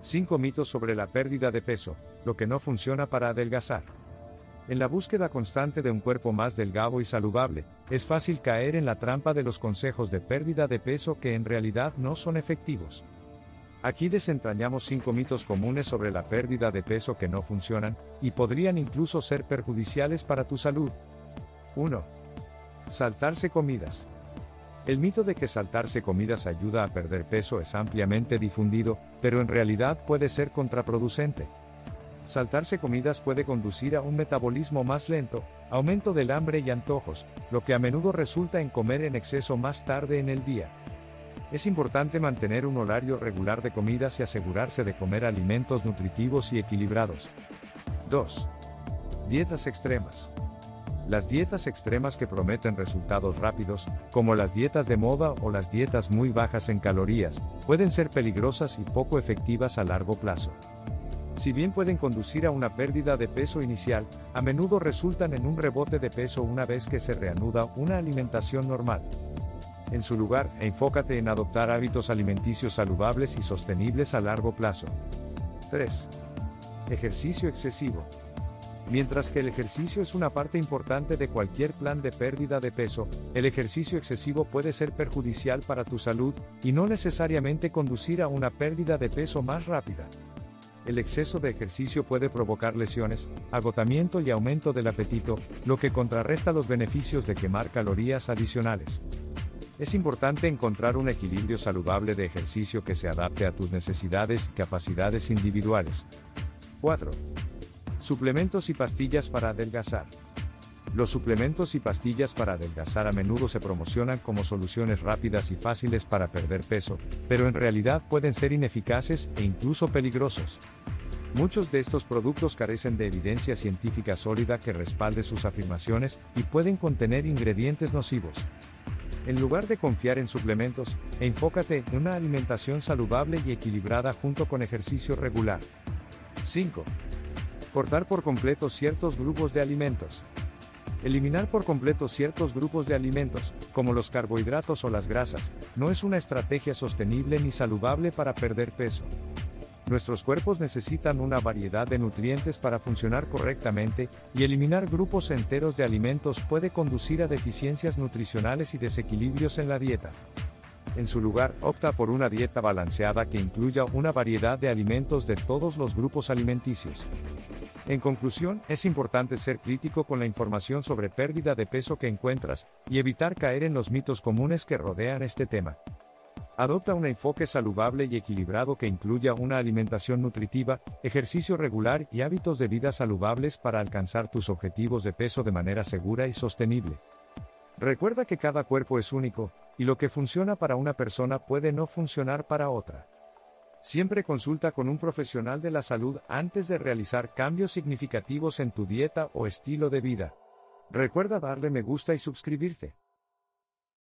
5 mitos sobre la pérdida de peso, lo que no funciona para adelgazar. En la búsqueda constante de un cuerpo más delgado y saludable, es fácil caer en la trampa de los consejos de pérdida de peso que en realidad no son efectivos. Aquí desentrañamos 5 mitos comunes sobre la pérdida de peso que no funcionan, y podrían incluso ser perjudiciales para tu salud. 1. Saltarse comidas. El mito de que saltarse comidas ayuda a perder peso es ampliamente difundido, pero en realidad puede ser contraproducente. Saltarse comidas puede conducir a un metabolismo más lento, aumento del hambre y antojos, lo que a menudo resulta en comer en exceso más tarde en el día. Es importante mantener un horario regular de comidas y asegurarse de comer alimentos nutritivos y equilibrados. 2. Dietas extremas. Las dietas extremas que prometen resultados rápidos, como las dietas de moda o las dietas muy bajas en calorías, pueden ser peligrosas y poco efectivas a largo plazo. Si bien pueden conducir a una pérdida de peso inicial, a menudo resultan en un rebote de peso una vez que se reanuda una alimentación normal. En su lugar, enfócate en adoptar hábitos alimenticios saludables y sostenibles a largo plazo. 3. Ejercicio excesivo. Mientras que el ejercicio es una parte importante de cualquier plan de pérdida de peso, el ejercicio excesivo puede ser perjudicial para tu salud, y no necesariamente conducir a una pérdida de peso más rápida el exceso de ejercicio puede provocar lesiones, agotamiento y aumento del apetito, lo que contrarresta los beneficios de quemar calorías adicionales. Es importante encontrar un equilibrio saludable de ejercicio que se adapte a tus necesidades y capacidades individuales. 4. Suplementos y pastillas para adelgazar. Los suplementos y pastillas para adelgazar a menudo se promocionan como soluciones rápidas y fáciles para perder peso, pero en realidad pueden ser ineficaces e incluso peligrosos. Muchos de estos productos carecen de evidencia científica sólida que respalde sus afirmaciones y pueden contener ingredientes nocivos. En lugar de confiar en suplementos, enfócate en una alimentación saludable y equilibrada junto con ejercicio regular. 5. Cortar por completo ciertos grupos de alimentos. Eliminar por completo ciertos grupos de alimentos, como los carbohidratos o las grasas, no es una estrategia sostenible ni saludable para perder peso. Nuestros cuerpos necesitan una variedad de nutrientes para funcionar correctamente, y eliminar grupos enteros de alimentos puede conducir a deficiencias nutricionales y desequilibrios en la dieta. En su lugar, opta por una dieta balanceada que incluya una variedad de alimentos de todos los grupos alimenticios. En conclusión, es importante ser crítico con la información sobre pérdida de peso que encuentras, y evitar caer en los mitos comunes que rodean este tema. Adopta un enfoque saludable y equilibrado que incluya una alimentación nutritiva, ejercicio regular y hábitos de vida saludables para alcanzar tus objetivos de peso de manera segura y sostenible. Recuerda que cada cuerpo es único, y lo que funciona para una persona puede no funcionar para otra. Siempre consulta con un profesional de la salud antes de realizar cambios significativos en tu dieta o estilo de vida. Recuerda darle me gusta y suscribirte.